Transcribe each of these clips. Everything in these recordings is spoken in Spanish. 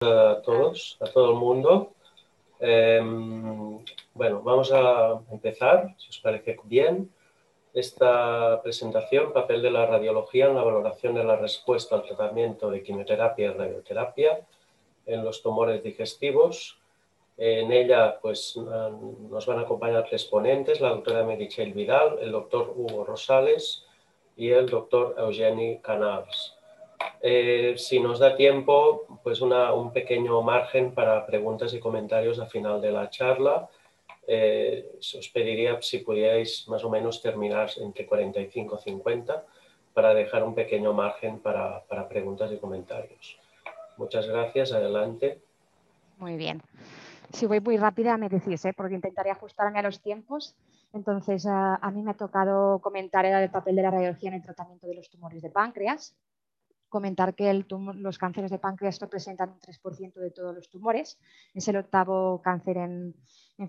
a todos, a todo el mundo. Em, bueno, vamos a empezar, si os parece bien, esta presentación, papel de la radiología en la valoración de la respuesta al tratamiento de quimioterapia y radioterapia en los tumores digestivos. En ella pues, nos van a acompañar tres ponentes, la doctora Merichel Vidal, el doctor Hugo Rosales y el doctor Eugeni Canals. Eh, si nos da tiempo, pues un pequeño margen para preguntas y comentarios al final de la charla. Eh, os pediría si pudierais más o menos terminar entre 45 y 50 para dejar un pequeño margen para, para preguntas y comentarios. Muchas gracias. Adelante. Muy bien. Si voy muy rápida, me decís, ¿eh? porque intentaré ajustarme a los tiempos. Entonces, a mí me ha tocado comentar el papel de la radiología en el tratamiento de los tumores de páncreas comentar que los cánceres de páncreas representan un 3% de todos los tumores. Es el octavo cáncer en,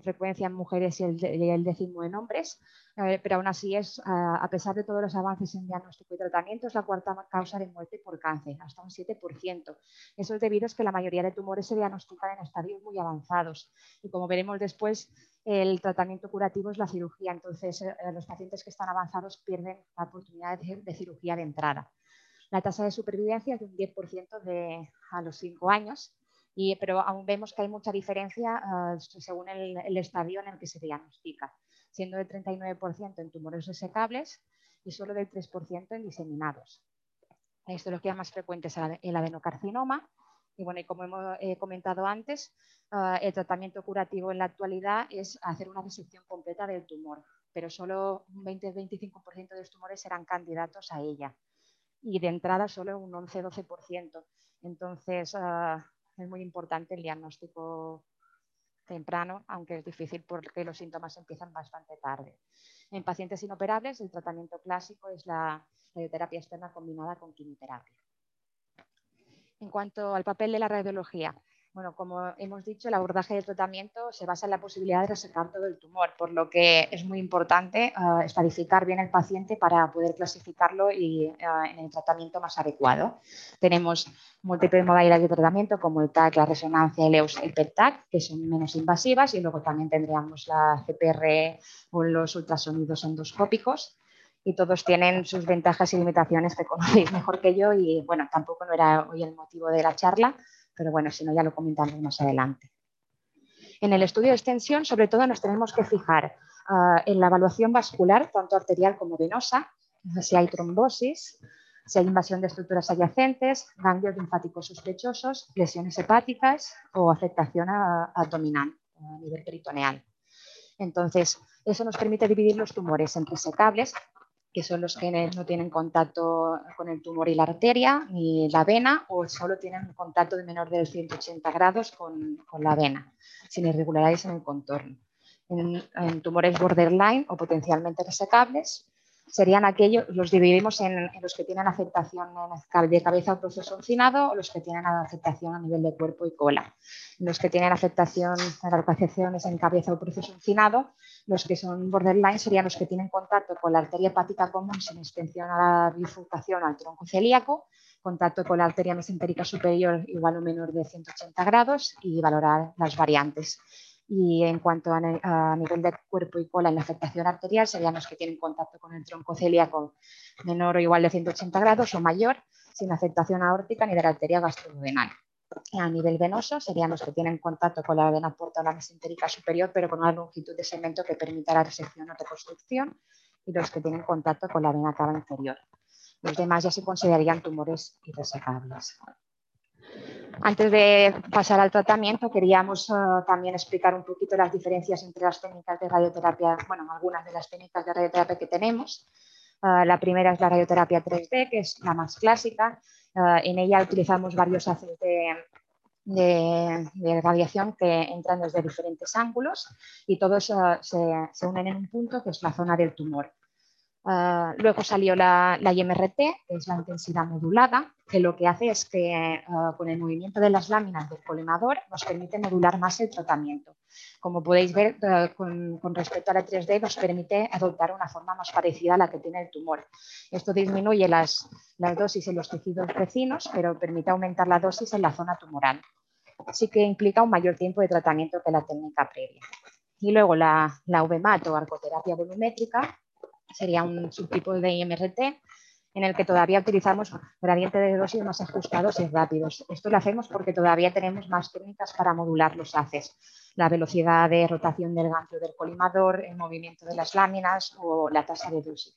frecuencia en mujeres y el, décimo en hombres, eh, pero aún así es, a pesar de todos los avances en diagnóstico y tratamiento, es la cuarta causa de muerte por cáncer, hasta un 7%. Eso es debido a que la mayoría de tumores se diagnostican en estadios muy avanzados y como veremos después, el tratamiento curativo es la cirugía, entonces eh, los pacientes que están avanzados pierden la oportunidad de cirugía de entrada. La tasa de supervivencia es de un 10% de, a los 5 años, y, pero aún vemos que hay mucha diferencia uh, según el, estadio en el que se diagnostica, siendo del 39% en tumores resecables y solo del 3% en diseminados. La histología más frecuente es el adenocarcinoma, y bueno, y como hemos comentado antes, uh, el tratamiento curativo en la actualidad es hacer una resección completa del tumor, pero solo un 20-25% de los tumores serán candidatos a ella y de entrada solo un 11-12%. Entonces, ah, es muy importante el diagnóstico temprano, aunque es difícil porque los síntomas empiezan bastante tarde. En pacientes inoperables, el tratamiento clásico es la radioterapia externa combinada con quimioterapia. En cuanto al papel de la radiología, bueno, como hemos dicho, el abordaje del tratamiento se basa en la posibilidad de resecar todo el tumor, por lo que es muy importante uh, estadificar bien el paciente para poder clasificarlo y uh, en el tratamiento más adecuado. Tenemos múltiples modalidades de tratamiento como el TAC, la resonancia, el EUS, el PET-TAC, que son menos invasivas y luego también tendríamos la CPR o los ultrasonidos endoscópicos y todos tienen sus ventajas y limitaciones que conocéis mejor que yo y bueno, tampoco no era hoy el motivo de la charla, pero bueno, si no ya lo comentamos más adelante. En el estudio de extensión, sobre todo, nos tenemos que fijar ah, en la evaluación vascular, tanto arterial como venosa, si hay trombosis, si hay invasión de estructuras adyacentes, ganglios linfáticos sospechosos, lesiones hepáticas o afectación abdominal a nivel peritoneal. Entonces, eso nos permite dividir los tumores en resecables, que son los que no tienen contacto con el tumor y la arteria ni la vena o solo tienen contacto de menor de 180 grados con, la vena, sin irregularidades en el contorno. En, tumores borderline o potencialmente resecables, serían aquellos, los dividimos en, los que tienen afectación de cabeza o proceso uncinado o los que tienen afectación a nivel de cuerpo y cola. Los que tienen afectación, afectaciones en cabeza o proceso uncinado, los que son borderline serían los que tienen contacto con la arteria hepática común sin extensión a la bifurcación al tronco celíaco, contacto con la arteria mesentérica superior igual o menor de 180 grados y valorar las variantes. Y en cuanto a, nivel de cuerpo y cola en la afectación arterial, serían los que tienen contacto con el tronco celíaco menor o igual de 180 grados o mayor, sin afectación aórtica ni de la arteria gastroduodenal. A nivel venoso serían los que tienen contacto con la vena porta o la mesentérica superior, pero con una longitud de segmento que permita la resección o reconstrucción, y los que tienen contacto con la vena cava inferior. Los demás ya se considerarían tumores irresecables. Antes de pasar al tratamiento, queríamos eh, también explicar un poquito las diferencias entre las técnicas de radioterapia, bueno, algunas de las técnicas de radioterapia que tenemos. Eh, la primera es la radioterapia 3D, que es la más clásica. Eh, en ella utilizamos varios haces de, radiación que entran desde diferentes ángulos y todos se, unen en un punto que es la zona del tumor. Ah, luego salió la, IMRT, que es la intensidad modulada, que lo que hace es que ah, con el movimiento de las láminas del colimador nos permite modular más el tratamiento. Como podéis ver, ah, con, respecto a la 3D nos permite adoptar una forma más parecida a la que tiene el tumor. Esto disminuye las, las dosis en los tejidos vecinos, pero permite aumentar la dosis en la zona tumoral. sí que implica un mayor tiempo de tratamiento que la técnica previa. Y luego la, la VMAT o arcoterapia volumétrica sería un subtipo de IMRT en el que todavía utilizamos gradientes de dosis más ajustados y rápidos. Esto lo hacemos porque todavía tenemos más técnicas para modular los haces, la velocidad de rotación del gancho del colimador, el movimiento de las láminas o la tasa de dosis.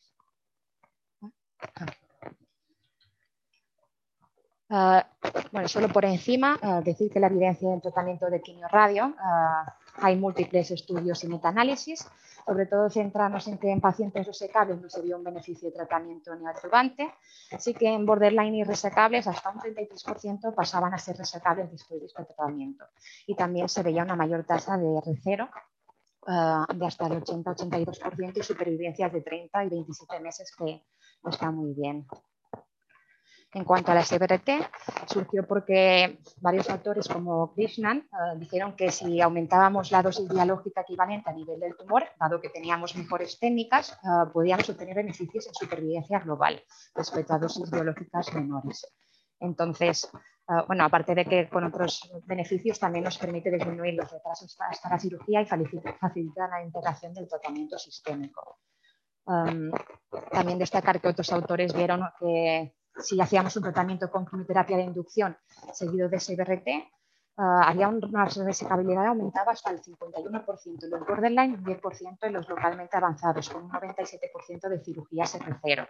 Ah, bueno, solo por encima, ah, decir que la evidencia del tratamiento de quimio-radio, ah, hay múltiples estudios y metaanálisis, sobre todo centrarnos en que en pacientes resecables no se vio un beneficio de tratamiento neoadyuvante, así que en borderline y resecables hasta un 33% pasaban a ser resecables después de este tratamiento. Y también se veía una mayor tasa de R0 de hasta el 80-82% y supervivencias de 30 y 27 meses que está muy bien en cuanto a la SBRT, surgió porque varios autores como Krishnan eh, dijeron que si aumentábamos la dosis biológica equivalente a nivel del tumor, dado que teníamos mejores técnicas, uh, podíamos obtener beneficios en supervivencia global respecto a dosis biológicas menores. Entonces, uh, bueno, aparte de que con otros beneficios también nos permite disminuir los retrasos hasta la cirugía y facilita la integración del tratamiento sistémico. Um, también destacar que otros autores vieron que si hacíamos un tratamiento con quimioterapia de inducción seguido de SBRT, uh, había una resecabilidad aumentaba hasta el 51% en los borderline y un 10% en los localmente avanzados, con un 97% de cirugías R0.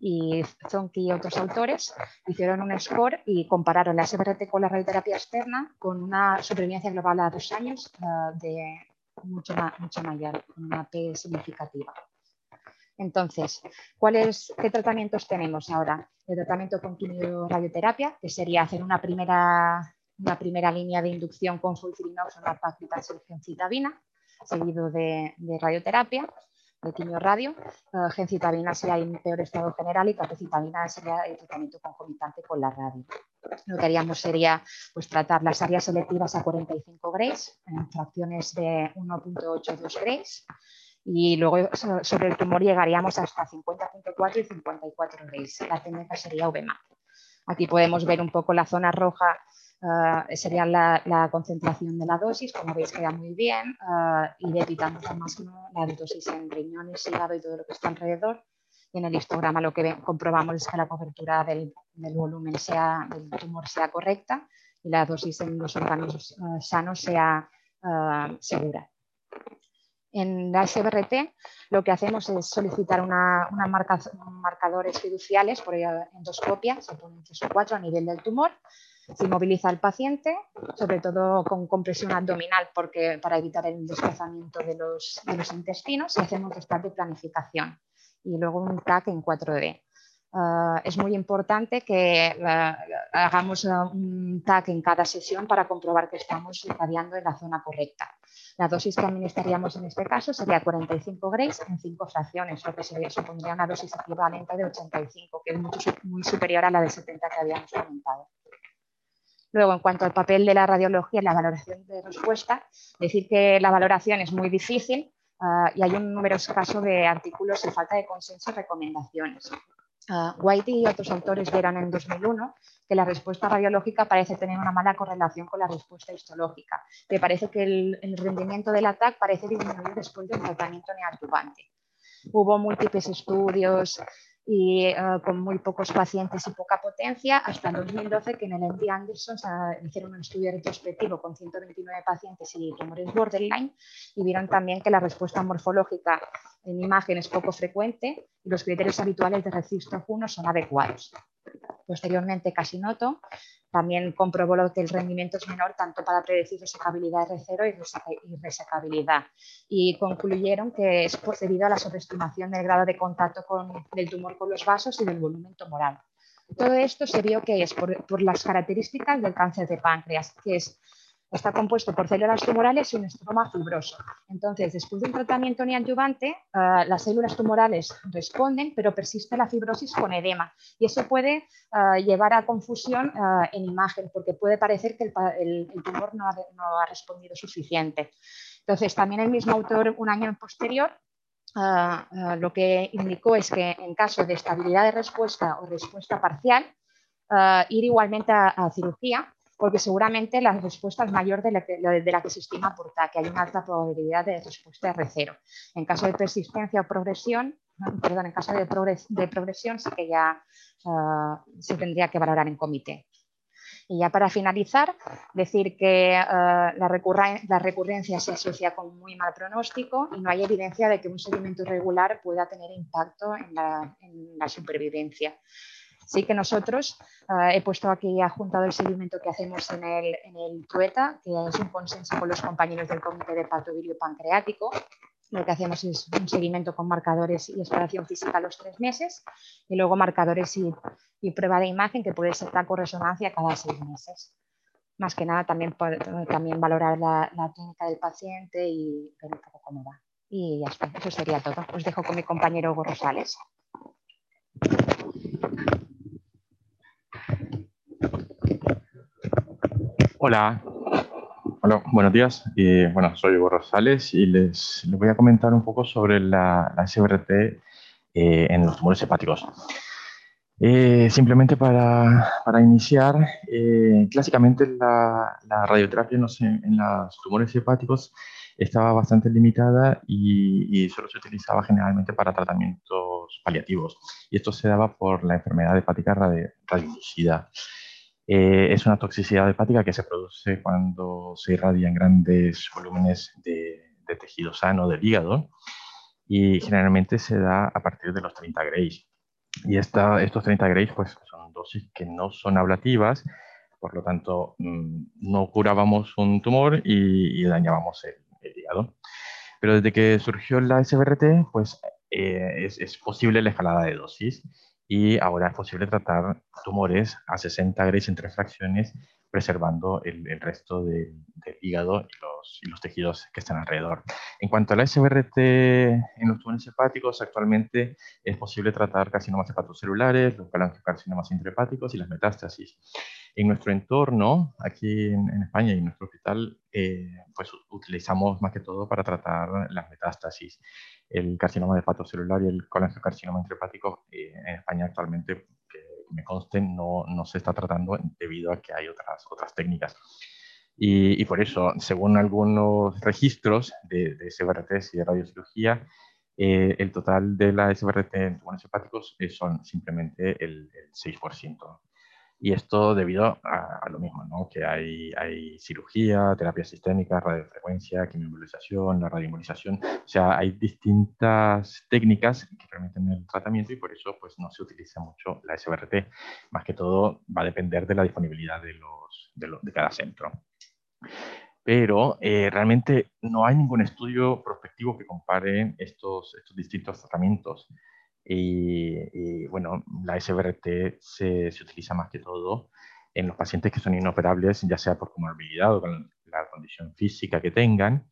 Y Zonki y otros autores hicieron un score y compararon la SBRT con la radioterapia externa con una supervivencia global a dos años uh, de mucho, mucho mayor, una P significativa. Entonces, ¿qué tratamientos tenemos ahora? El tratamiento con quimio-radioterapia, que sería hacer una primera, una primera línea de inducción con sulfirinox o gencitabina, seguido de, radioterapia, de quimio-radio. Uh, gencitabina sería en peor estado general y capecitabina sería el tratamiento concomitante con la radio. Lo que haríamos sería pues, tratar las áreas selectivas a 45 grays en fracciones de 1.82 grays y luego sobre el tumor llegaríamos hasta 50.4 y 54 grays. La técnica sería VMAP. Aquí podemos ver un poco la zona roja, uh, sería la, concentración de la dosis, como veis queda muy bien, uh, y evitamos al máximo la dosis en riñones, hígado y todo lo que está alrededor. Y en el histograma lo que comprobamos es que la cobertura del, volumen sea, del tumor sea correcta y la dosis en los órganos sanos sea segura. En la SBRT lo que hacemos es solicitar una, una marca, marcadores fiduciales por endoscopia, se ponen tres o cuatro a nivel del tumor, se inmoviliza al paciente, sobre todo con compresión abdominal porque, para evitar el desplazamiento de los, de los intestinos y hacemos restart de planificación y luego un TAC en 4D. Uh, es muy importante que uh, hagamos uh, un TAC en cada sesión para comprobar que estamos irradiando en la zona correcta. La dosis que administraríamos en este caso sería 45 grays en 5 fracciones, lo que se supondría una dosis equivalente de 85, que es muy superior a la de 70 que habíamos comentado. Luego, en cuanto al papel de la radiología en la valoración de respuesta, decir que la valoración es muy difícil uh, y hay un numeroso caso de artículos y falta de consenso y recomendaciones. Uh, White y otros autores vieron en 2001 que la respuesta radiológica parece tener una mala correlación con la respuesta histológica, que parece que el, el rendimiento del ataque parece disminuir después del tratamiento neoadyuvante. Hubo múltiples estudios y eh, con muy pocos pacientes y poca potencia, hasta el 2012 que en el MD Anderson hicieron un estudio retrospectivo con 129 pacientes y tumores borderline y vieron también que la respuesta morfológica en imagen es poco frecuente y los criterios habituales de registro 1 son adecuados. Posteriormente, Casinoto también comprobó que el rendimiento es menor tanto para predecir resecabilidad R0 y resecabilidad. Y concluyeron que es debido a la sobreestimación del grado de contacto con, del tumor con los vasos y del volumen tumoral. Todo esto se vio que es por, por las características del cáncer de páncreas, que es Está compuesto por células tumorales y un estroma fibroso. Entonces, después de un tratamiento neoadyuvante, uh, las células tumorales responden, pero persiste la fibrosis con edema. Y eso puede uh, llevar a confusión uh, en imagen, porque puede parecer que el, tumor no ha, respondido suficiente. Entonces, también el mismo autor, un año posterior, lo que indicó es que en caso de estabilidad de respuesta o respuesta parcial, ir igualmente a cirugía porque seguramente la respuesta es mayor de la que, de la que se estima aportar, que hay una alta probabilidad de respuesta R0. En caso de persistencia o progresión, perdón, en caso de, progresión sí que ya ah, se tendría que valorar en comité. Y ya para finalizar, decir que ah, la, recurrencia se asocia con muy mal pronóstico y no hay evidencia de que un seguimiento irregular pueda tener impacto en la supervivencia. Sí que nosotros, eh, he puesto aquí adjuntado el seguimiento que hacemos en el, en el TUETA, que es un consenso con los compañeros del Comité de Patovirio Pancreático. Lo que hacemos es un seguimiento con marcadores y exploración física a los tres meses y luego marcadores y, y prueba de imagen que puede ser taco resonancia cada seis meses. Más que nada también, también valorar la, la clínica del paciente y ver un poco cómo va. Y ya está, eso sería todo. Os dejo con mi compañero Hugo Rosales. Hola. Hola, buenos días. Bueno, soy Hugo Rosales y les, voy a comentar un poco sobre la, SBRT eh, en los tumores hepáticos. Eh, simplemente para, para iniciar, eh, clásicamente la, radioterapia en los, en los tumores hepáticos estaba bastante limitada y, y, solo se utilizaba generalmente para tratamientos paliativos. Y esto se daba por la enfermedad hepática radiolúcida. Eh, es una toxicidad hepática que se produce cuando se irradian grandes volúmenes de, tejido sano del hígado y generalmente se da a partir de los 30 grays. Y esta, estos 30 grays pues, son dosis que no son ablativas, por lo tanto mm, no curábamos un tumor y, dañábamos el, Pero desde que surgió la SBRT, pues eh, es, es posible la escalada de dosis y ahora es posible tratar tumores a 60 grados en tres fracciones, preservando el, el resto del hígado y los, y los, tejidos que están alrededor. En cuanto a la SBRT en los tumores hepáticos, actualmente es posible tratar carcinomas hepatocelulares, los carcinomas intrahepáticos y las metástasis. En nuestro entorno, aquí en, España y en nuestro hospital, eh, pues utilizamos más que todo para tratar las metástasis el carcinoma de celular y el colangiocarcinoma intrahepático eh, en España actualmente, que me conste, no, no, se está tratando debido a que hay otras, otras técnicas. Y, y por eso, según algunos registros de, de SBRT y de radiocirugía, eh, el total de la SBRT en tumores hepáticos eh, son simplemente el, el 6%. Y esto debido a, lo mismo, ¿no? que hay, hay, cirugía, terapia sistémica, radiofrecuencia, quimioembolización, la radioembolización. O sea, hay distintas técnicas que permiten el tratamiento y por eso pues, no se utiliza mucho la SBRT. Más que todo va a depender de la disponibilidad de, los, de, de cada centro. Pero eh, realmente no hay ningún estudio prospectivo que compare estos, estos distintos tratamientos. Y, bueno, la SBRT se, se, utiliza más que todo en los pacientes que son inoperables, ya sea por comorbilidad o con la condición física que tengan,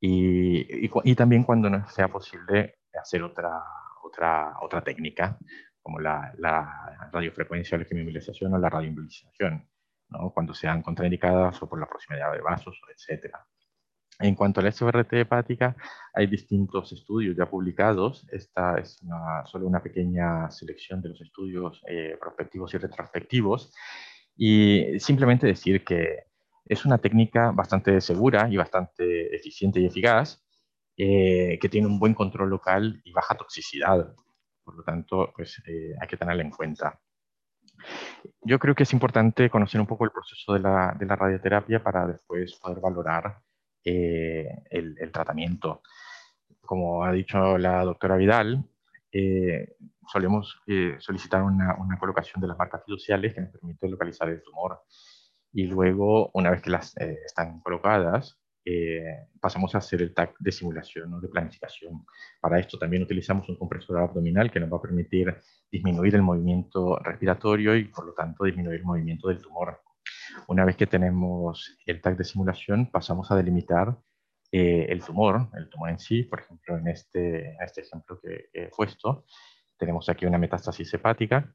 y, y, también cuando no sea posible hacer otra, otra, otra técnica, como la, la radiofrecuencia, la quimioembolización o la radioembolización, ¿no? cuando sean contraindicadas o por la proximidad de vasos, etcétera. En cuanto a la SBRT hepática, hay distintos estudios ya publicados. Esta es solo una pequeña selección de los estudios eh, prospectivos y retrospectivos. Y simplemente decir que es una técnica bastante segura y bastante eficiente y eficaz, eh, que tiene un buen control local y baja toxicidad. Por lo tanto, pues, eh, hay que tenerla en cuenta. Yo creo que es importante conocer un poco el proceso de la, de la radioterapia para después poder valorar eh, el, tratamiento. Como ha dicho la doctora Vidal, eh, solemos eh, solicitar una, colocación de las marcas fiduciales que nos permite localizar el tumor. Y luego, una vez que las están colocadas, pasamos a hacer el TAC de simulación o de planificación. Para esto también utilizamos un compresor abdominal que nos va a permitir disminuir el movimiento respiratorio y, por lo tanto, disminuir el movimiento del tumor. Una vez que tenemos el tag de simulación, pasamos a delimitar eh, el tumor, el tumor en sí. Por ejemplo, en este, este ejemplo que he puesto, tenemos aquí una metástasis hepática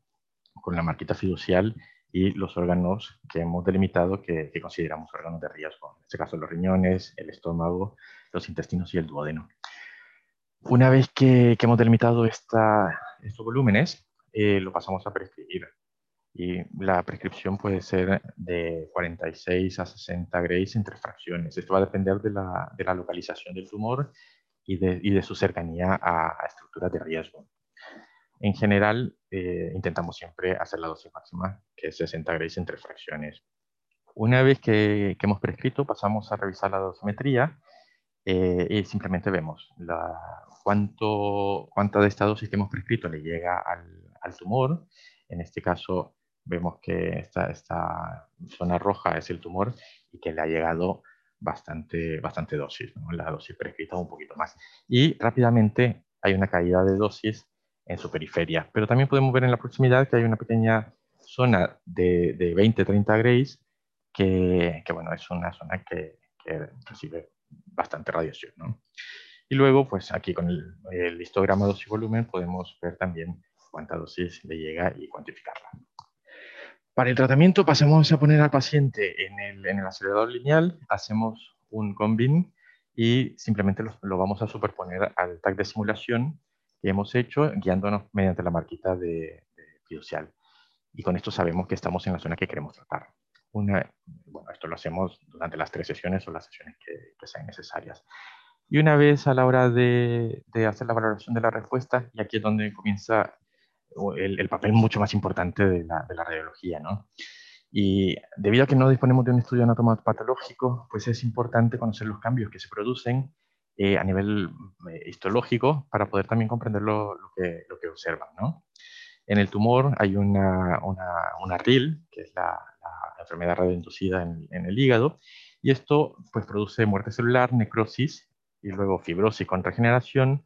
con la marquita fiducial y los órganos que hemos delimitado que, consideramos órganos de riesgo. En este caso, los riñones, el estómago, los intestinos y el duodeno. Una vez que, hemos delimitado estos volúmenes, eh, lo pasamos a prescribir Y la prescripción puede ser de 46 a 60 grays entre fracciones. Esto va a depender de la, de la localización del tumor y de, y de su cercanía a, estructuras de riesgo. En general, eh, intentamos siempre hacer la dosis máxima, que es 60 grays entre fracciones. Una vez que, que hemos prescrito, pasamos a revisar la dosimetría eh, y simplemente vemos la, cuánto, cuánta de esta dosis que hemos prescrito le llega al, al tumor. En este caso, vemos que esta, esta, zona roja es el tumor y que le ha llegado bastante, bastante dosis, la dosis prescrita un poquito más. Y rápidamente hay una caída de dosis en su periferia, pero también podemos ver en la proximidad que hay una pequeña zona de, de 20-30 grays que, que, bueno, es una zona que, que recibe bastante radiación. ¿no? Y luego, pues aquí con el, el histograma dosis-volumen podemos ver también cuánta dosis le llega y cuantificarla. Para el tratamiento pasamos a poner al paciente en el, en el acelerador lineal, hacemos un combin y simplemente lo, lo, vamos a superponer al tag de simulación que hemos hecho guiándonos mediante la marquita de, de fiducial. Y con esto sabemos que estamos en la zona que queremos tratar. Una, bueno, esto lo hacemos durante las tres sesiones o las sesiones que, que sean necesarias. Y una vez a la hora de, de, hacer la valoración de la respuesta, y aquí es donde comienza el, el papel mucho más importante de la, de la, radiología, ¿no? Y debido a que no disponemos de un estudio anatomopatológico, pues es importante conocer los cambios que se producen eh, a nivel eh, histológico para poder también comprender lo, lo, que, lo que observan, ¿no? En el tumor hay una, una, una RIL, que es la, la enfermedad radioinducida en, en el hígado, y esto pues produce muerte celular, necrosis y luego fibrosis con regeneración,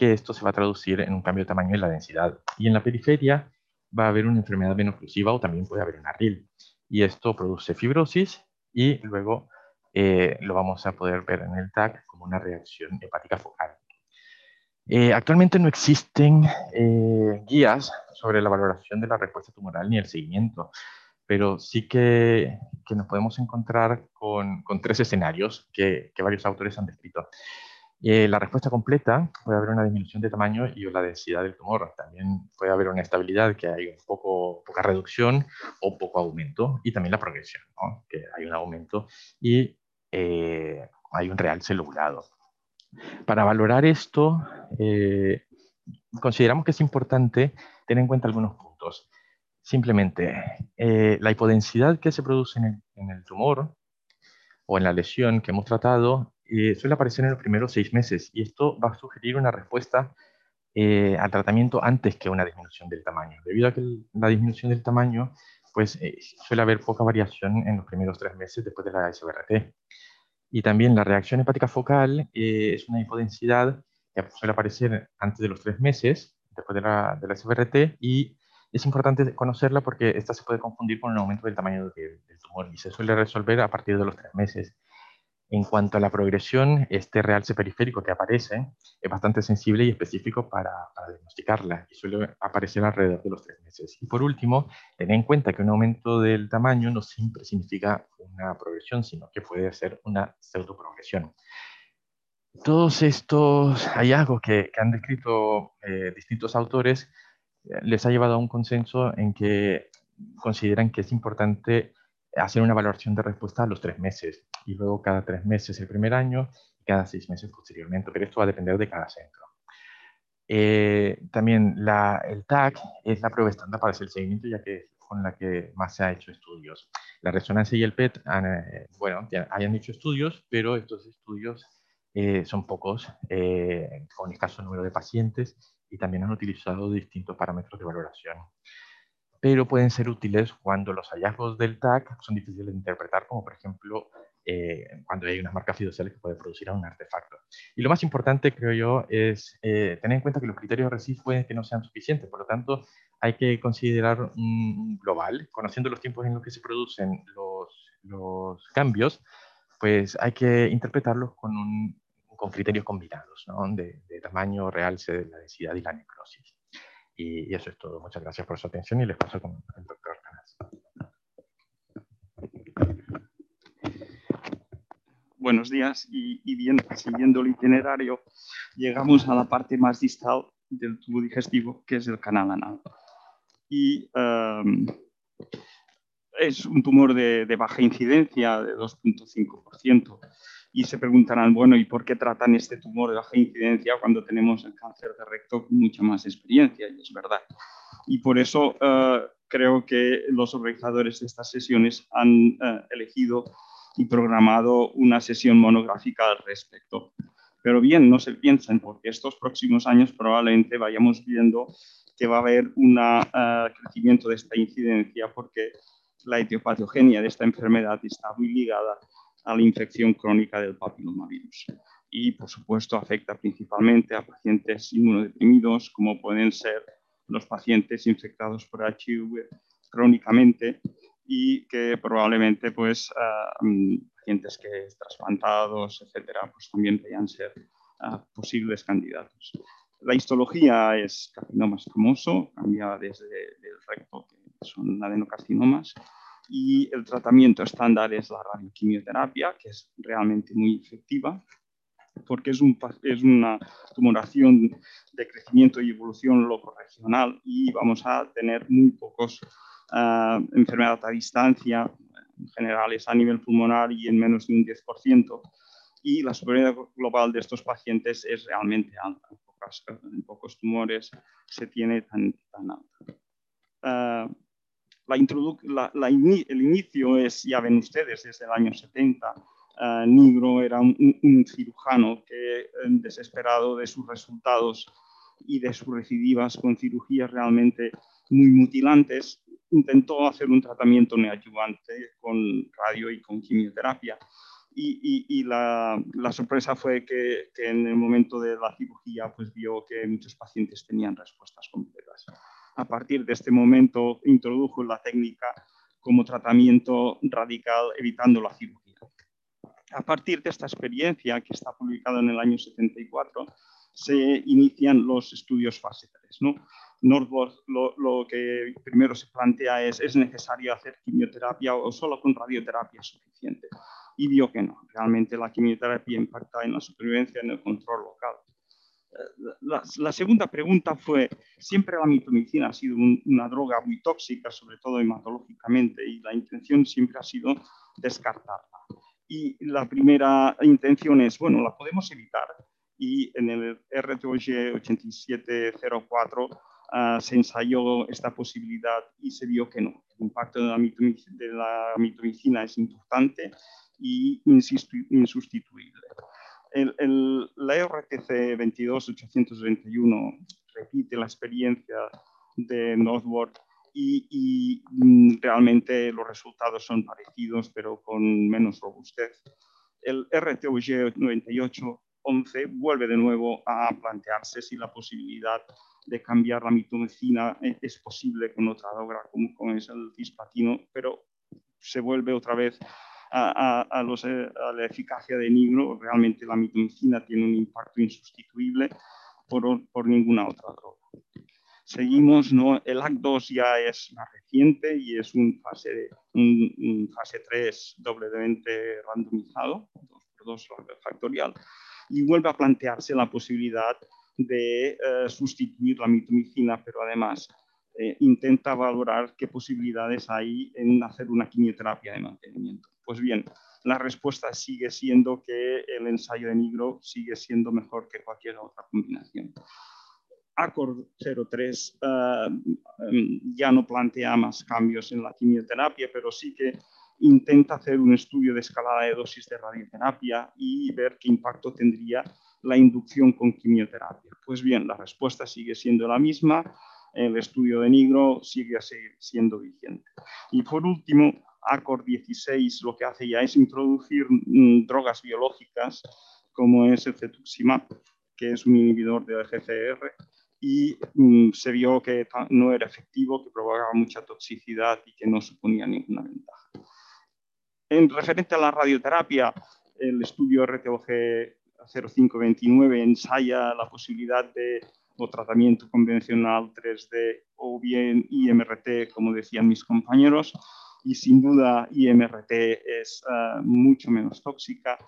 que esto se va a traducir en un cambio de tamaño en la densidad. Y en la periferia va a haber una enfermedad venoclusiva o también puede haber una RIL. Y esto produce fibrosis y luego eh, lo vamos a poder ver en el TAC como una reacción hepática focal. Eh, actualmente no existen eh, guías sobre la valoración de la respuesta tumoral ni el seguimiento, pero sí que, que nos podemos encontrar con, con tres escenarios que, que varios autores han descrito. Eh, la respuesta completa puede haber una disminución de tamaño y la densidad del tumor. También puede haber una estabilidad, que hay un poco, poca reducción o poco aumento. Y también la progresión, que hay un aumento y eh, hay un real celulado. Para valorar esto, eh, consideramos que es importante tener en cuenta algunos puntos. Simplemente, eh, la hipodensidad que se produce en el tumor o en la lesión que hemos tratado eh, suele aparecer en los primeros seis meses y esto va a sugerir una respuesta eh, al tratamiento antes que una disminución del tamaño. Debido a que la disminución del tamaño, pues eh, suele haber poca variación en los primeros tres meses después de la SBRT. Y también la reacción hepática focal eh, es una hipodensidad que suele aparecer antes de los tres meses después de la, de la SBRT y es importante conocerla porque esta se puede confundir con el aumento del tamaño del tumor y se suele resolver a partir de los tres meses. En cuanto a la progresión, este realce periférico que aparece es bastante sensible y específico para, diagnosticarla y suele aparecer alrededor de los tres meses. Y por último, tener en cuenta que un aumento del tamaño no siempre significa una progresión, sino que puede ser una pseudoprogresión. Todos estos hallazgos que, que han descrito eh, distintos autores eh, les ha llevado a un consenso en que consideran que es importante hacer una valoración de respuesta a los tres meses y luego cada tres meses el primer año y cada seis meses posteriormente, pero esto va a depender de cada centro. Eh, también la, el TAC es la prueba estándar para hacer el seguimiento, ya que es con la que más se ha hecho estudios. La resonancia y el PET, han, eh, bueno, hayan hecho estudios, pero estos estudios eh, son pocos, eh, con escaso número de pacientes, y también han utilizado distintos parámetros de valoración pero pueden ser útiles cuando los hallazgos del TAC son difíciles de interpretar, como por ejemplo eh, cuando hay unas marcas fiduciales que puede producir un artefacto. Y lo más importante, creo yo, es eh, tener en cuenta que los criterios de RECIF pueden que no sean suficientes, por lo tanto, hay que considerar un global, conociendo los tiempos en los que se producen los, los cambios, pues hay que interpretarlos con, un, con criterios combinados, ¿no? de, de tamaño, realce, la densidad y la necrosis. Y, y, eso es todo. Muchas gracias por su atención y les paso con el doctor. Buenos días y, y, bien, siguiendo el itinerario, llegamos a la parte más distal del tubo digestivo, que es el canal anal. Y um, Es un tumor de, de baja incidencia, de 2.5%. Y se preguntarán, bueno, ¿y por qué tratan este tumor de baja incidencia cuando tenemos el cáncer de recto con mucha más experiencia? Y es verdad. Y por eso uh, creo que los organizadores de estas sesiones han uh, elegido y programado una sesión monográfica al respecto. Pero bien, no se piensen, porque estos próximos años probablemente vayamos viendo que va a haber un uh, crecimiento de esta incidencia porque la etiopatogenia de esta enfermedad está muy ligada a la infección crónica del papilomavirus. Y, por supuesto, afecta principalmente a pacientes inmunodeprimidos, como pueden ser los pacientes infectados por HIV crónicamente y que probablemente pues, uh, pacientes que trasplantados, etcétera, pues también vayan ser posibles candidatos. La histología es carcinoma escamoso, cambia desde el recto, que son adenocarcinomas, y el tratamiento estándar es la radioquimioterapia, que es realmente muy efectiva, porque es, un, es una tumoración de crecimiento y evolución loco-regional y vamos a tener muy pocos uh, enfermedad a distancia, en general es a nivel pulmonar y en menos de un 10%, y la supervivencia global de estos pacientes es realmente alta. En, pocas, en pocos tumores se tiene tan, tan alta. Uh, la la, la in el inicio es, ya ven ustedes, desde el año 70. Uh, Nigro era un, un, cirujano que, desesperado de sus resultados y de sus recidivas con cirugías realmente muy mutilantes, intentó hacer un tratamiento neoadyuvante con radio y con quimioterapia. Y, y, y la, la, sorpresa fue que, que, en el momento de la cirugía pues vio que muchos pacientes tenían respuestas completas. A partir de este momento introdujo la técnica como tratamiento radical evitando la cirugía. A partir de esta experiencia, que está publicada en el año 74, se inician los estudios fase 3. ¿no? Lo, que primero se plantea es, ¿es necesario hacer quimioterapia o solo con radioterapia es suficiente? Y vio que no, realmente la quimioterapia impacta en la supervivencia, en el control local. La, la, segunda pregunta fue, siempre la mitomicina ha sido un, una droga muy tóxica, sobre todo hematológicamente, y la intención siempre ha sido descartarla. Y la primera intención es, bueno, la podemos evitar. Y en el RTOG 8704 uh, se ensayó esta posibilidad y se vio que no. El impacto de la, mitomicina, de la mitomicina es importante y insustituible. El, el, la RTC 22821 repite la experiencia de Northward y, y, mm, realmente los resultados son parecidos, pero con menos robustez. El RTUG 9811 vuelve de nuevo a plantearse si la posibilidad de cambiar la mitomicina es posible con otra droga como, como es el cispatino, pero se vuelve otra vez a, a, los, eh, a, la eficacia de Nigro. Realmente la mitomicina tiene un impacto insustituible por, por ninguna otra droga. Seguimos, ¿no? el AC2 ya es más reciente y es un fase, un, un fase 3 doblemente randomizado, 2 por 2 factorial, y vuelve a plantearse la posibilidad de eh, sustituir la mitomicina, pero además eh, intenta valorar qué posibilidades hay en hacer una quimioterapia de mantenimiento. Pues bien, la respuesta sigue siendo que el ensayo de Nigro sigue siendo mejor que cualquier otra combinación. ACORD 03 uh, ya no plantea más cambios en la quimioterapia, pero sí que intenta hacer un estudio de escalada de dosis de radioterapia y ver qué impacto tendría la inducción con quimioterapia. Pues bien, la respuesta sigue siendo la misma, el estudio de Nigro sigue siendo vigente. Y por último, ACORD 16 lo que hace ya es introducir mm, drogas biológicas como es el cetuximab, que es un inhibidor de GCR, y mm, se vio que no era efectivo, que provocaba mucha toxicidad y que no suponía ninguna ventaja. En referente a la radioterapia, el estudio RTOG 0529 ensaya la posibilidad de o tratamiento convencional 3D o bien IMRT, como decían mis compañeros, y sin duda IMRT es uh, mucho menos tóxica.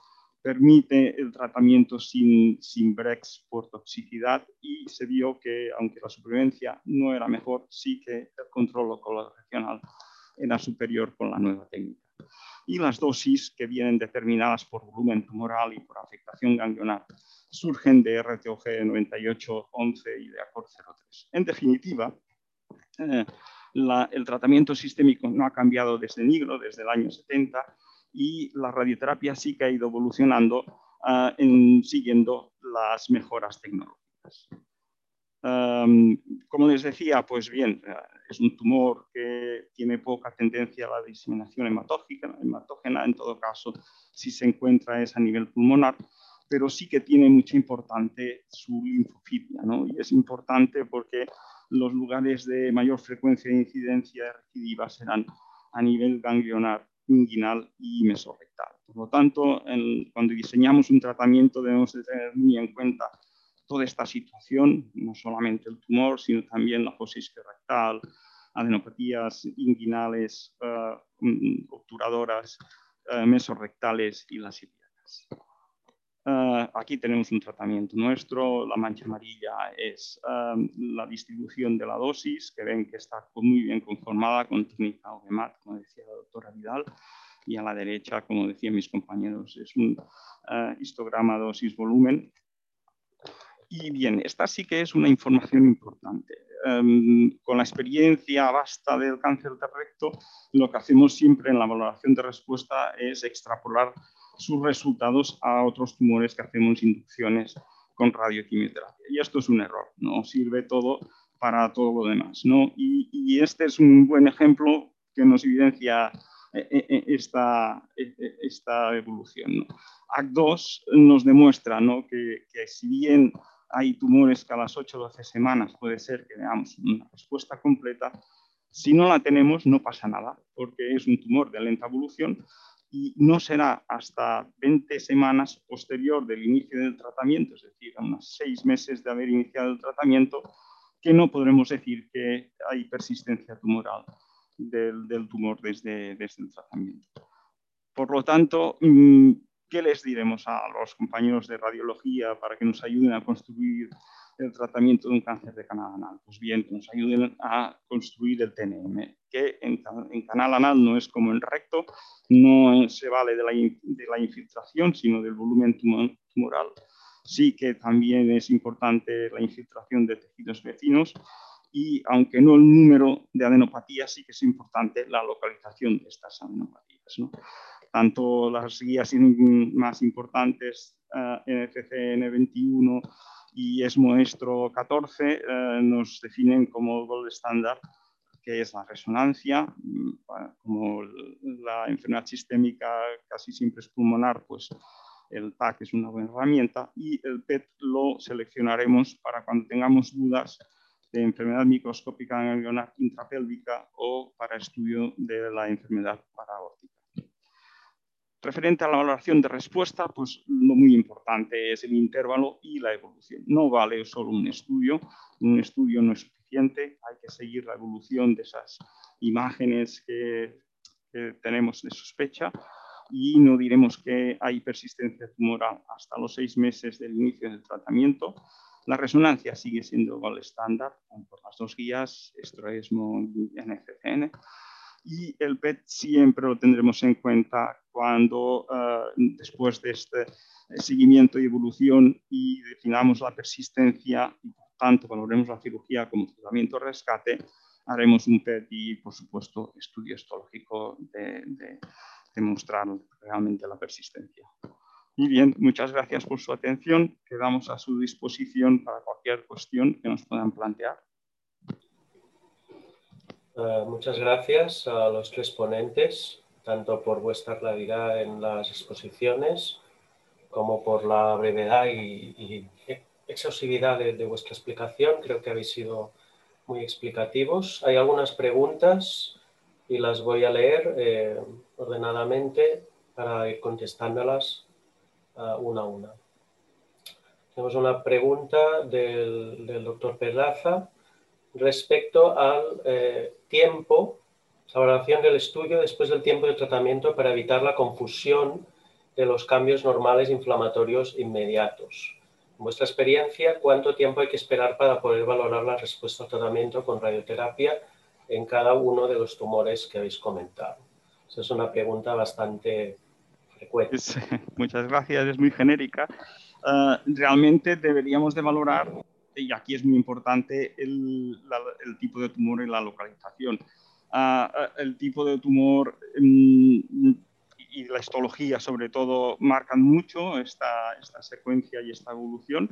Permite el tratamiento sin, sin breaks por toxicidad. Y se vio que, aunque la supervivencia no era mejor, sí que el control local regional era superior con la nueva técnica. Y las dosis que vienen determinadas por volumen tumoral y por afectación ganglionar surgen de RTOG 9811 y de ACOR 03. En definitiva, eh, el tratamiento sistémico no ha cambiado desde Nigro, desde el año 70, y la radioterapia sí que ha ido evolucionando ah, siguiendo las mejoras tecnológicas. Como les decía, pues bien, eh, es un tumor que tiene poca tendencia a la diseminación hematógena, hematógena, en todo caso, si se encuentra es a nivel pulmonar, pero sí que tiene mucha importancia su linfofilia, ¿no? Y es importante porque los lugares de mayor frecuencia de incidencia de recidiva serán a nivel ganglionar, inguinal y mesorrectal. Por lo tanto, cuando diseñamos un tratamiento debemos de tener muy en cuenta toda esta situación, no solamente el tumor, sino también la fosis rectal, adenopatías inguinales, uh, obturadoras, uh, mesorrectales y las ilíacas. Uh, aquí tenemos un tratamiento nuestro, la mancha amarilla es la distribución de la dosis, que ven que está muy bien conformada con técnica OGMAT, como decía la doctora Vidal, y a la derecha, como decían mis compañeros, es un histograma dosis-volumen. Y bien, esta sí que es una información importante. Em, con la experiencia vasta del cáncer de recto, lo que hacemos siempre en la valoración de respuesta es extrapolar sus resultados a otros tumores que hacemos inducciones con radioquimioterapia. Y esto es un error, no sirve todo para todo lo demás. ¿no? Y, este es un buen ejemplo que nos evidencia eh, eh, eh, esta, esta evolución. ¿no? AC2 nos demuestra ¿no? que si bien hay tumores que a las 8 o 12 semanas puede ser que veamos una respuesta completa. Si no la tenemos, no pasa nada, porque es un tumor de lenta evolución y no será hasta 20 semanas posterior del inicio del tratamiento, es decir, a unos 6 meses de haber iniciado el tratamiento, que no podremos decir que hay persistencia tumoral del, tumor desde, desde, el tratamiento. Por lo tanto, mm, ¿qué les diremos a los compañeros de radiología para que nos ayuden a construir el tratamiento de un cáncer de canal anal? Pues bien, que nos ayuden a construir el TNM, que en, canal anal no es como en recto, no se vale de la, infiltración, sino del volumen tumoral. Sí que también es importante la infiltración de tejidos vecinos y aunque no el número de adenopatías, sí que es importante la localización de estas adenopatías. ¿no? Tanto las guías más importantes, uh, NFC N21 y ESMO-ESTRO 14, eh, nos definen como gold estándar, que es la resonancia, mm, como la enfermedad sistémica casi siempre es pulmonar, pues el TAC es una buena herramienta y el PET lo seleccionaremos para cuando tengamos dudas de enfermedad microscópica ganglionar intrapélvica o para estudio de la enfermedad paraórtica. Referente a la valoración de respuesta, pues lo muy importante es el intervalo y la evolución. No vale solo un estudio, un estudio no es suficiente, hay que seguir la evolución de esas imágenes que, tenemos de sospecha y no diremos que hay persistencia tumoral hasta los seis meses del inicio del tratamiento. La resonancia sigue siendo el estándar por las dos guías, ESTRO-ESMO y NCCN y el PET siempre lo tendremos en cuenta cuando eh, después de este eh, seguimiento y evolución y definamos la persistencia y por tanto valoremos la cirugía como tratamiento rescate, haremos un PET y por supuesto estudio histológico de, demostrar realmente la persistencia. Y bien, muchas gracias por su atención. Quedamos a su disposición para cualquier cuestión que nos puedan plantear. Eh, muchas gracias a los tres ponentes, tanto por vuestra claridad en las exposiciones como por la brevedad y, exhaustividad de, vuestra explicación. Creo que habéis sido muy explicativos. Hay algunas preguntas y las voy a leer eh, ordenadamente para ir contestándolas uh, una a una. Tenemos una pregunta del, del doctor Perlaza respecto al eh, tiempo, la valoración del estudio después del tiempo de tratamiento para evitar la confusión de los cambios normales inflamatorios inmediatos. En vuestra experiencia, ¿cuánto tiempo hay que esperar para poder valorar la respuesta al tratamiento con radioterapia en cada uno de los tumores que habéis comentado. Esa es una pregunta bastante frecuente. muchas gracias, es muy genérica. Ah, realmente deberíamos de valorar, y aquí es muy importante, el, tipo de tumor y la localización. Ah, el tipo de tumor mm, y la histología, sobre todo, marcan mucho esta, esta secuencia y esta evolución.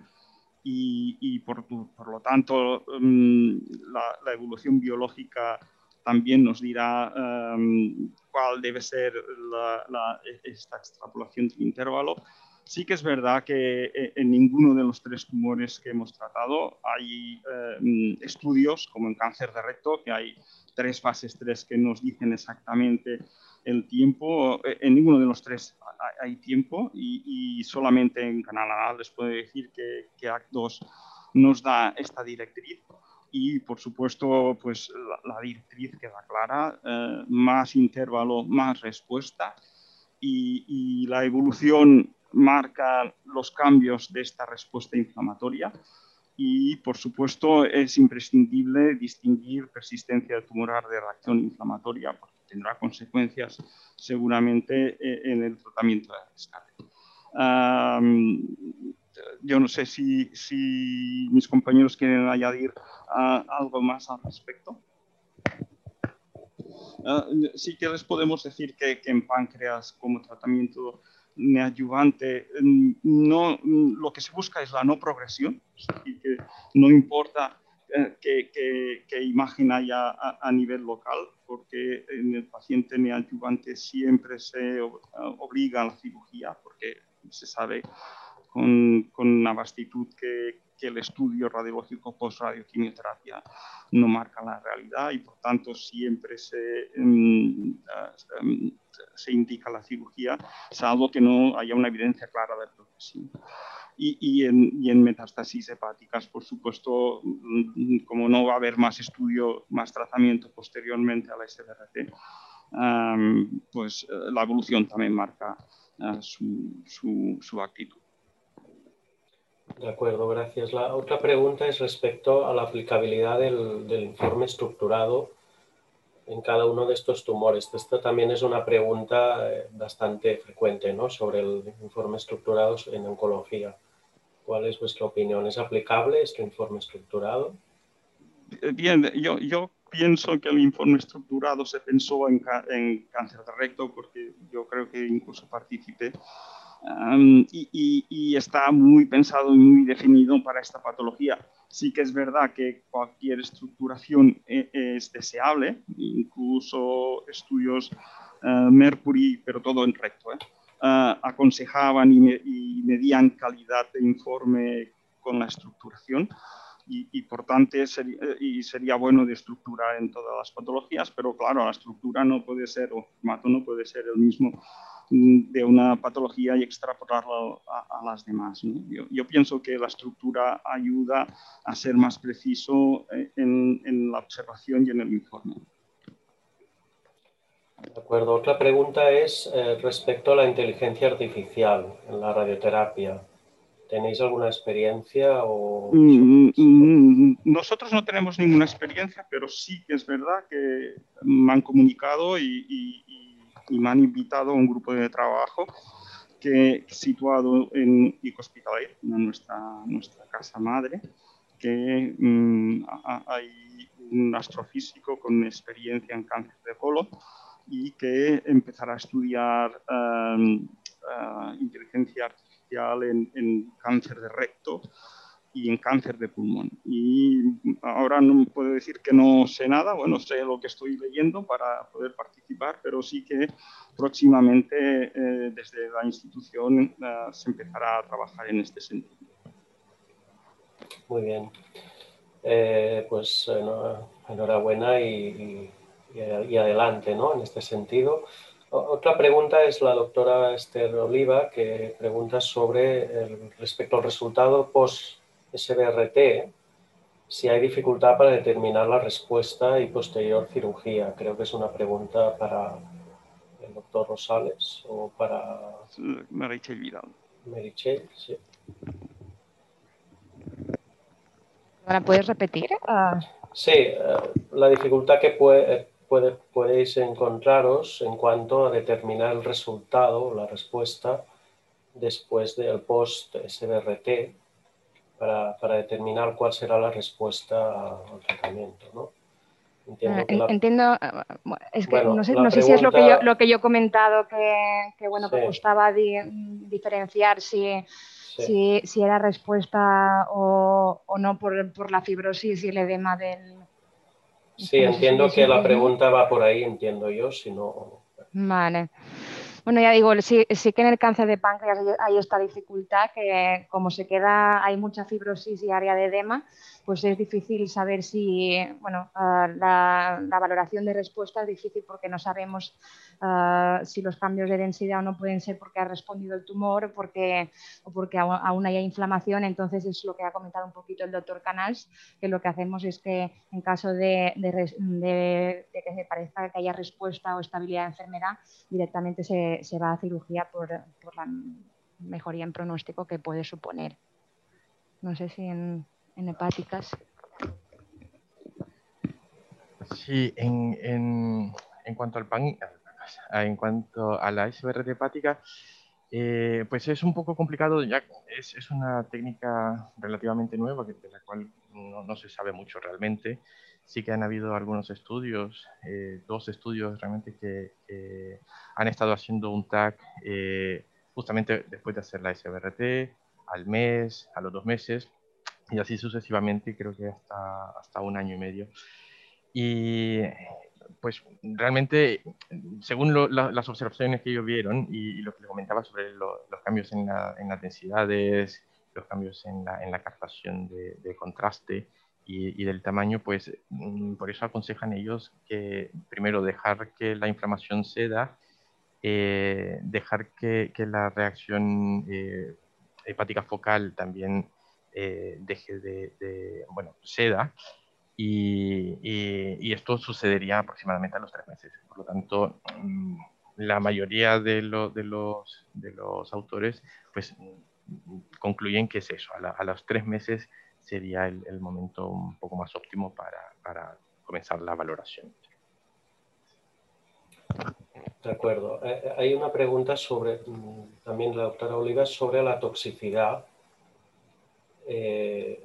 Y, por, por, lo tanto, mm, la, evolución biológica también nos dirá em, cuál debe ser esta extrapolación del intervalo. Sí que es verdad que eh, en ninguno de los tres tumores que hemos tratado hay em, estudios, como en cáncer de recto, que hay tres fases 3 que nos dicen exactamente el tiempo. Eh, en ninguno de los tres hay tiempo y, solamente en Canal Anal les puedo decir que, que ACT2 nos da esta directriz y por supuesto pues la, directriz queda clara, eh, más intervalo, más respuesta y, la evolución marca los cambios de esta respuesta inflamatoria y por supuesto es imprescindible distinguir persistencia tumoral de reacción inflamatoria porque tendrá consecuencias seguramente eh, en el tratamiento de rescate yo no sé si, mis compañeros quieren añadir ah, algo más al respecto. Ah, sí que les podemos decir que, en páncreas como tratamiento neoadyuvante mm, no, lo que se busca es la no progresión, y que no importa eh, qué, imagen haya a, nivel local, porque en el paciente neoadyuvante siempre se obliga a la cirugía, porque se sabe con, con una vastitud que, que, el estudio radiológico post-radioquimioterapia no marca la realidad y por tanto siempre se, mm, se indica la cirugía, salvo que no haya una evidencia clara de progresión. Y, y, en, y, en, metástasis hepáticas, por supuesto, como no va a haber más estudio, más tratamiento posteriormente a la SBRT, pues eh, la evolución también marca uh, su, su, su actitud. De acuerdo, gracias. La otra pregunta es respecto a la aplicabilidad del, informe estructurado en cada uno de estos tumores. Esta también es una pregunta eh, bastante frecuente ¿no? sobre el informe estructurado en oncología. ¿Cuál es vuestra opinión? ¿Es aplicable este informe estructurado? Bien, yo, yo pienso que el informe estructurado se pensó en, en cáncer de recto porque yo creo que incluso participé y, está muy pensado y muy definido para esta patología. Sí que es verdad que cualquier estructuración e, es, deseable, incluso estudios eh, Mercury, pero todo en recto, ¿eh? eh, aconsejaban y, medían calidad de informe con la estructuración. Y, por tanto sería, y sería bueno de estructurar en todas las patologías, pero claro, la estructura no puede ser, o el formato no puede ser el mismo de una patología y extrapolarlo a, las demás. Yo, pienso que la estructura ayuda a ser más preciso eh, en, la observación y en el informe. De acuerdo. Otra pregunta es eh, respecto a la inteligencia artificial en la radioterapia. ¿Tenéis alguna experiencia? O... Mm, mm, mm, nosotros no tenemos ninguna experiencia, pero sí que es verdad que me han comunicado y y me han invitado a un grupo de trabajo que situado en Hospital, nuestra, nuestra casa madre, que mm, hay un astrofísico con experiencia en cáncer de colon y que empezará a estudiar em, eh, inteligencia artificial en, en, cáncer de recto y en cáncer de pulmón. Y ahora no puedo decir que no sé nada, bueno, sé lo que estoy leyendo para poder participar, pero sí que próximamente eh, desde la institución eh, se empezará a trabajar en este sentido. Muy bien. Eh, pues enhorabuena y, y, adelante ¿no? en este sentido. Otra pregunta es la doctora Esther Oliva, que pregunta sobre el, respecto al resultado post SBRT, si hay dificultad para determinar la respuesta y posterior cirugía. Creo que es una pregunta para el doctor Rosales o para... Marichel Vidal. Marichel, sí. ¿Ahora puedes repetir? Ah. Sí, eh, la dificultad que puede, podéis encontraros en cuanto a determinar el resultado, la respuesta, después del post-SBRT, para, para, determinar cuál será la respuesta al tratamiento. ¿no? Entiendo, eh, eh, es que no, sé, no sé, si es lo que yo, lo que yo he comentado, que, que bueno, que gustaba diferenciar si, si, si, era respuesta o, o no por, por, la fibrosis y el edema del... Sí, entiendo que la pregunta va por ahí, entiendo yo, si no... Vale. Bueno, ya digo, sí, sí, que en el cáncer de páncreas hay esta dificultad, que como se queda, hay mucha fibrosis y área de edema, pues es difícil saber si, bueno, ah, la, valoración de respuesta es difícil porque no sabemos ah, si los cambios de densidad o no pueden ser porque ha respondido el tumor porque, o porque aún hay inflamación. Entonces es lo que ha comentado un poquito el doctor Canals, que lo que hacemos es que en caso de, que se parezca que haya respuesta o estabilidad de enfermedad, directamente se, va a cirugía por, por la mejoría en pronóstico que puede suponer. No sé si en, en hepáticas. Sí, en, en, en cuanto al pan, en cuanto a la SBRT hepática, eh, pues es un poco complicado, ya es, es una técnica relativamente nueva de la cual no, no, se sabe mucho realmente. Sí que han habido algunos estudios, eh, dos estudios realmente que, han estado haciendo un TAC eh, justamente después de hacer la SBRT, al mes, a los dos meses, y así sucesivamente, creo que hasta, hasta un año y medio. Y pues realmente, según las observaciones que ellos vieron y, lo que le comentaba sobre los cambios en, en, las densidades, los cambios en la, en la captación de, contraste y, y, del tamaño, pues mm, por eso aconsejan ellos que primero dejar que la inflamación ceda, eh, dejar que, que, la reacción eh, hepática focal también eh, deje de, bueno, seda y, y, esto sucedería aproximadamente a los tres meses. Por lo tanto, mm, la mayoría de, de, los, de los autores pues concluyen que es eso, a, los tres meses sería el, el, momento un poco más óptimo para, para comenzar la valoración. De acuerdo. Eh, eh, hay una pregunta sobre, mm, también la doctora Oliva, sobre la toxicidad eh,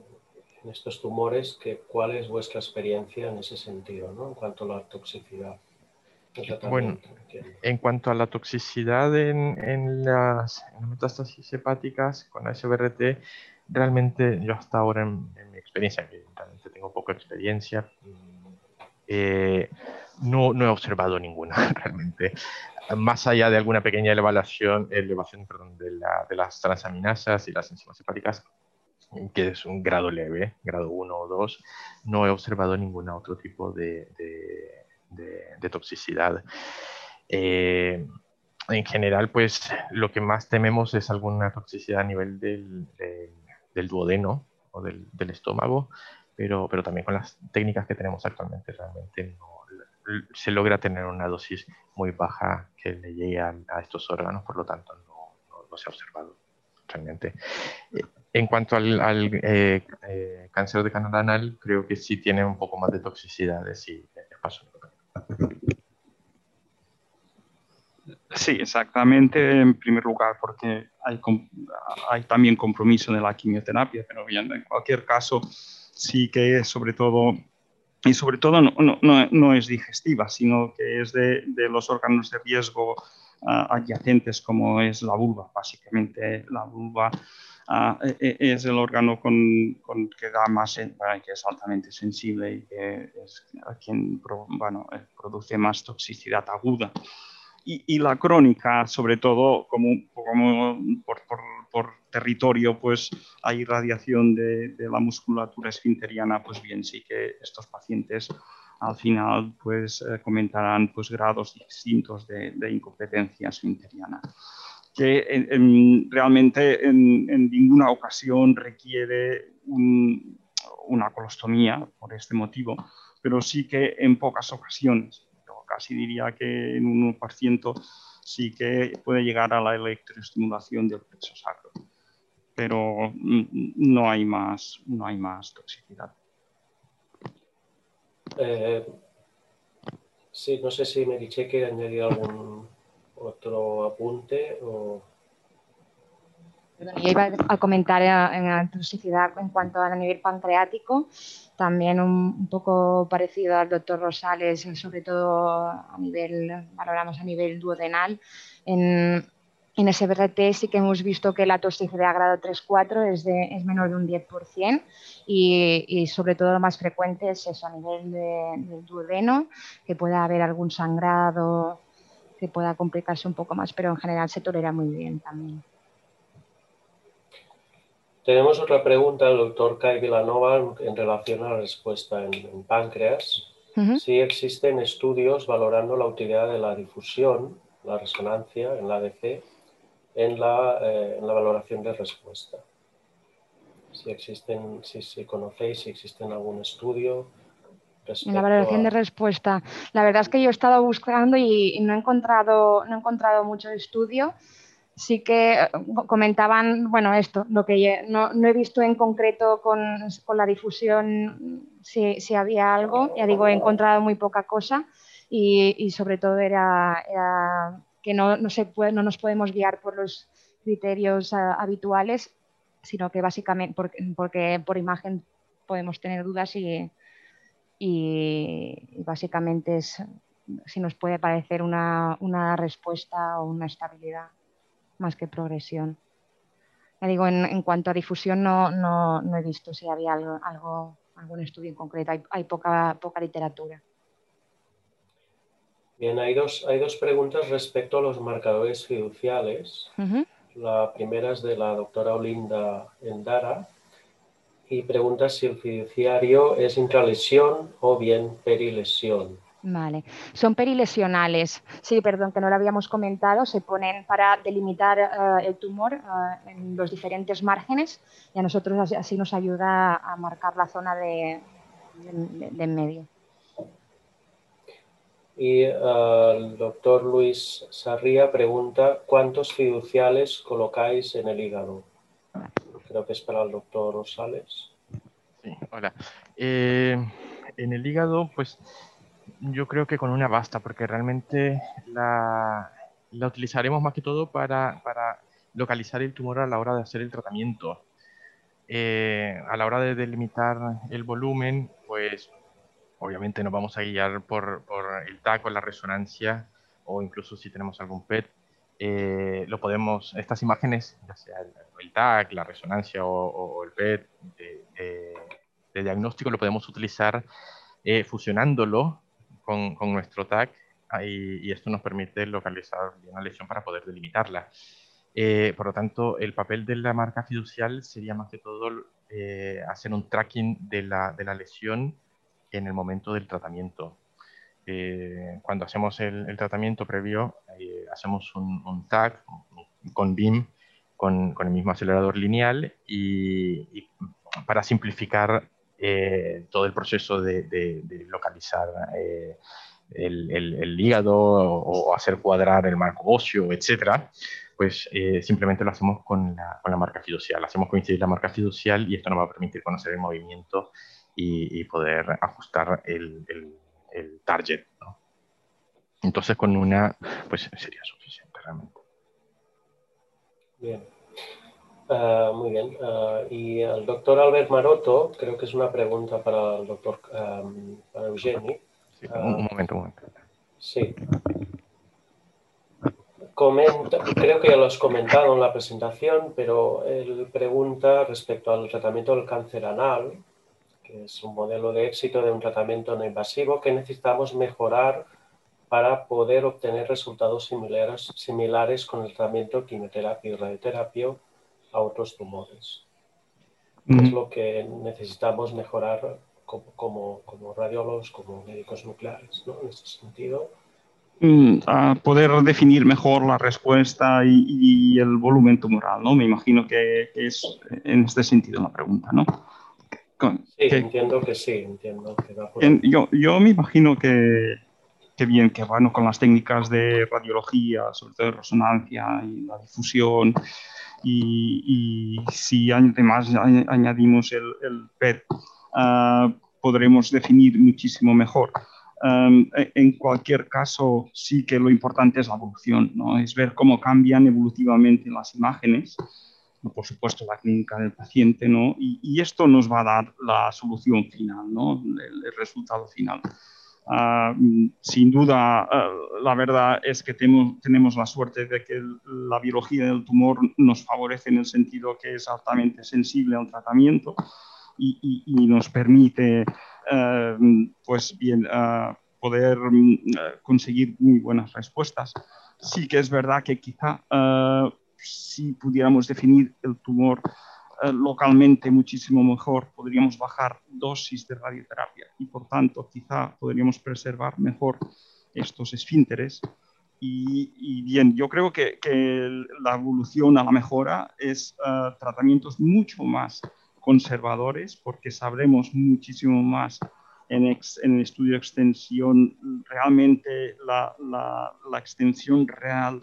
en estos tumores, que, ¿cuál es vuestra experiencia en ese sentido, ¿no? en cuanto a la toxicidad? Bueno, en cuanto a la toxicidad en, en, las, metástasis hepáticas con la SBRT, realmente yo hasta ahora en, mi experiencia, que realmente tengo poca experiencia, eh, no, no, he observado ninguna realmente. Más allá de alguna pequeña elevación, elevación perdón, de, la, de, las transaminasas y las enzimas hepáticas, que es un grado leve, grado 1 o 2, no he observado ningún otro tipo de, de, toxicidad. Eh, en general, pues lo que más tememos es alguna toxicidad a nivel del, del, duodeno o del, del, estómago, pero, pero también con las técnicas que tenemos actualmente realmente no, se logra tener una dosis muy baja que le llegue a, estos órganos, por lo tanto no, no se ha observado realmente. En cuanto al, eh, eh, cáncer de canal anal, creo que sí tiene un poco más de toxicidades y paso. Sí, exactamente. En primer lugar, porque hay, también compromiso de la quimioterapia, pero bien, en cualquier caso, sí que es sobre todo, y sobre todo no, no, no es digestiva, sino que es de, de los órganos de riesgo adyacentes, como es la vulva, básicamente la vulva Uh, es el órgano con, con, que da más, que es altamente sensible y que es quien bueno, eh, produce más toxicidad aguda. Y, y, la crónica, sobre todo, como, como por, por, por, territorio, pues hay radiación de, de, la musculatura esfinteriana, pues bien, sí que estos pacientes al final pues eh, comentarán pues grados distintos de, de incompetencia esfinteriana que en, realmente en, ninguna ocasión requiere una colostomía por este motivo, pero sí que en pocas ocasiones, casi diría que en un 1% sí que puede llegar a la electroestimulación del plexo sacro, pero no hay más, no hay más toxicidad. Eh, sí, no sé si Meriche quiere añadir algún otro apunte o... Yo iba a comentar en la toxicidad en cuanto a nivel pancreático, también un, poco parecido al doctor Rosales, sobre todo a nivel, valoramos a nivel duodenal. En, en SBRT sí que hemos visto que la toxicidad grado 3-4 es, es menor de un 10% y, y, sobre todo lo más frecuente es eso a nivel del duodeno, que pueda haber algún sangrado que pueda complicarse un poco más, pero en general se tolera muy bien también. Tenemos otra pregunta del doctor Kai Villanova en relación a la respuesta en, páncreas. Si existen estudios valorando la utilidad de la difusión, la resonancia en la ADC, en la, eh, en la valoración de respuesta. Si existen, si, si conocéis, si existen algún estudio en la valoración de respuesta. La verdad es que yo he estado buscando y, no, he encontrado, no he encontrado mucho estudio. Sí que eh, comentaban, bueno, esto, lo que no, no he visto en concreto con, con la difusión si, si, había algo. Ya digo, he encontrado muy poca cosa y, y sobre todo era, era que no, no, se no nos podemos guiar por los criterios uh, habituales, sino que básicamente porque, porque por imagen podemos tener dudas y, y, básicamente es si nos puede parecer una, una, respuesta o una estabilidad más que progresión. Ya digo, en, cuanto a difusión no, no, no, he visto si había algo, algo, algún estudio en concreto, hay, hay poca, poca literatura. Bien, hay dos, hay dos preguntas respecto a los marcadores fiduciales. Uh -huh. La primera es de la doctora Olinda Endara y pregunta si el fiduciario es intralesión o bien perilesión. Vale, son perilesionales. Sí, perdón, que no lo habíamos comentado. Se ponen para delimitar uh, el tumor uh, en los diferentes márgenes y a nosotros así, así nos ayuda a marcar la zona de, de, de en medio. Y uh, el doctor Luis Sarría pregunta, ¿cuántos fiduciales colocáis en el hígado? Creo que es para el doctor Rosales. Sí, hola. Eh, en el hígado, pues yo creo que con una basta, porque realmente la, la utilizaremos más que todo para, para, localizar el tumor a la hora de hacer el tratamiento. Eh, a la hora de delimitar el volumen, pues obviamente nos vamos a guiar por, por el TAC o la resonancia, o incluso si tenemos algún PET, eh, lo podemos, estas imágenes, ya sea el, el TAC, la resonancia o, el PET de, diagnóstico, lo podemos utilizar eh, fusionándolo con, con, nuestro TAC y, esto nos permite localizar bien la lesión para poder delimitarla. Eh, por lo tanto, el papel de la marca fiducial sería más que todo hacer un tracking de la, de la lesión en el momento del tratamiento. Eh, cuando hacemos el, el tratamiento previo, eh, hacemos un, un, tag con BIM, con, con, el mismo acelerador lineal y, y para simplificar eh, todo el proceso de, de, de localizar eh, el, el, el, hígado o, o, hacer cuadrar el marco óseo, etcétera, pues eh, simplemente lo hacemos con la, con la, marca fiducial. Hacemos coincidir la marca fiducial y esto nos va a permitir conocer el movimiento y, y poder ajustar el, el target. ¿no? Entonces con una, pues sería suficiente realmente. Bien. Uh, muy bien. Uh, y el doctor Albert Maroto, creo que es una pregunta para el doctor um, para Eugeni. Sí, uh, un momento, un momento. Sí. Comenta, creo que ya lo has comentado en la presentación, pero él pregunta respecto al tratamiento del cáncer anal, que es un modelo de éxito de un tratamiento no invasivo que necesitamos mejorar para poder obtener resultados similares, similares con el tratamiento quimioterapia y radioterapia a otros tumores. Mm. Es lo que necesitamos mejorar como, como, como radiólogos, como médicos nucleares, ¿no? En ese sentido. Mm, a poder definir mejor la respuesta y, y, el volumen tumoral, ¿no? Me imagino que, que es en este sentido la pregunta, ¿no? Con, sí, que, entiendo que sí, entiendo que en, yo, yo me imagino que, que bien, que bueno, con las técnicas de radiología, sobre todo de resonancia y la difusión, y, y si además añadimos el, el PET, uh, podremos definir muchísimo mejor. E, en cualquier caso, sí que lo importante es la evolución, ¿no? es ver cómo cambian evolutivamente las imágenes, por supuesto la clínica del paciente, ¿no? y, esto nos va a dar la solución final, ¿no? el, resultado final. Ah, sin duda, ah, la verdad es que tenemos, tenemos, la suerte de que la biología del tumor nos favorece en el sentido que es altamente sensible al tratamiento y, nos permite eh, pues bien, eh, poder mm, conseguir muy buenas respuestas. Sí que es verdad que quizá si pudiéramos definir el tumor localmente muchísimo mejor, podríamos bajar dosis de radioterapia y por tanto quizá podríamos preservar mejor estos esfínteres. Y, bien, yo creo que, la evolución a la mejora es tratamientos mucho más conservadores porque sabremos muchísimo más en, el estudio de extensión realmente la, la, extensión real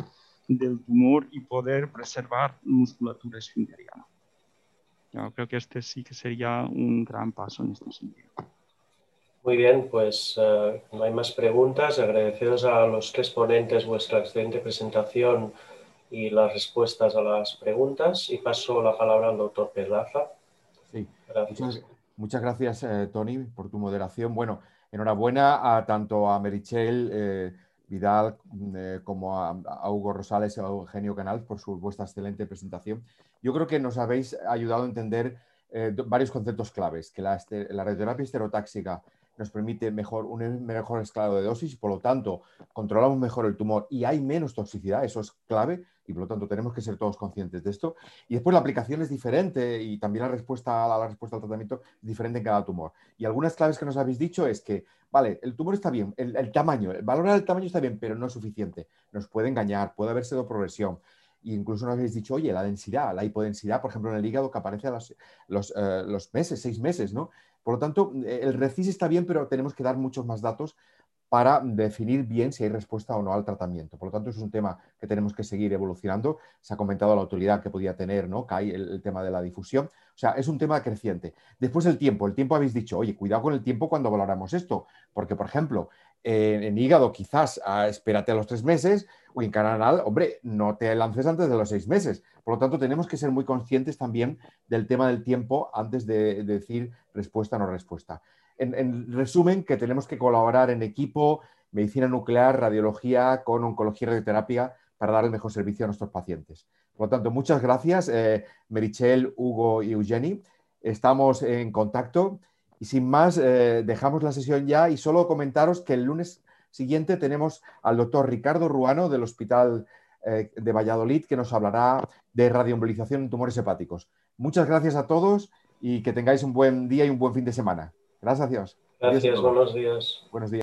del tumor y poder preservar musculatura esfinteriana. Yo creo que este sí que sería un gran paso en este sentido. Muy bien, pues eh, no hay más preguntas. Agradeceros a los tres ponentes vuestra excelente presentación y las respuestas a las preguntas. Y paso la palabra al doctor Perlaza. Sí, Muchas, gracias, eh, Tony, por tu moderación. Bueno, enhorabuena a tanto a Merichel eh, Vidal mm, eh, como a, Hugo Rosales y a Eugenio Canal por su, vuestra excelente presentación. Yo creo que nos habéis ayudado a entender varios conceptos claves, que la, este, la radioterapia esterotáxica nos permite mejor, un mejor escalado de dosis y por lo tanto controlamos mejor el tumor y hay menos toxicidad, eso es clave y por lo tanto tenemos que ser todos conscientes de esto. Y después la aplicación es diferente y también la respuesta, la, la respuesta al tratamiento es diferente en cada tumor. Y algunas claves que nos habéis dicho es que, vale, el tumor está bien, el, tamaño, el valor del tamaño está bien, pero no es suficiente. Nos puede engañar, puede haber sido progresión. E incluso nos habéis dicho, oye, la densidad, la hipodensidad, por ejemplo, en el hígado que aparece a los, eh, los meses, seis meses, ¿no? Por lo tanto, el RECIS está bien, pero tenemos que dar muchos más datos para definir bien si hay respuesta o no al tratamiento. Por lo tanto, es un tema que tenemos que seguir evolucionando. Se ha comentado la utilidad que podía tener, ¿no? Que el, tema de la difusión. O sea, es un tema creciente. Después el tiempo. El tiempo habéis dicho, oye, cuidado con el tiempo cuando valoramos esto. Porque, por ejemplo, en hígado quizás ah, espérate a los tres meses o en canal, hombre, no te lances antes de los seis meses. Por lo tanto, tenemos que ser muy conscientes también del tema del tiempo antes de decir respuesta o no respuesta en, resumen, que tenemos que colaborar en equipo, medicina nuclear, radiología, con oncología y radioterapia para dar el mejor servicio a nuestros pacientes. Por lo tanto, muchas gracias, eh, Merichel, Hugo y Eugeni. Estamos en contacto y sin más, eh, dejamos la sesión ya y solo comentaros que el lunes siguiente tenemos al doctor Ricardo Ruano del Hospital eh, de Valladolid que nos hablará de radioembolización en tumores hepáticos. Muchas gracias a todos y que tengáis un buen día y un buen fin de semana. Gracias. Gracias, buenos días. Buenos días.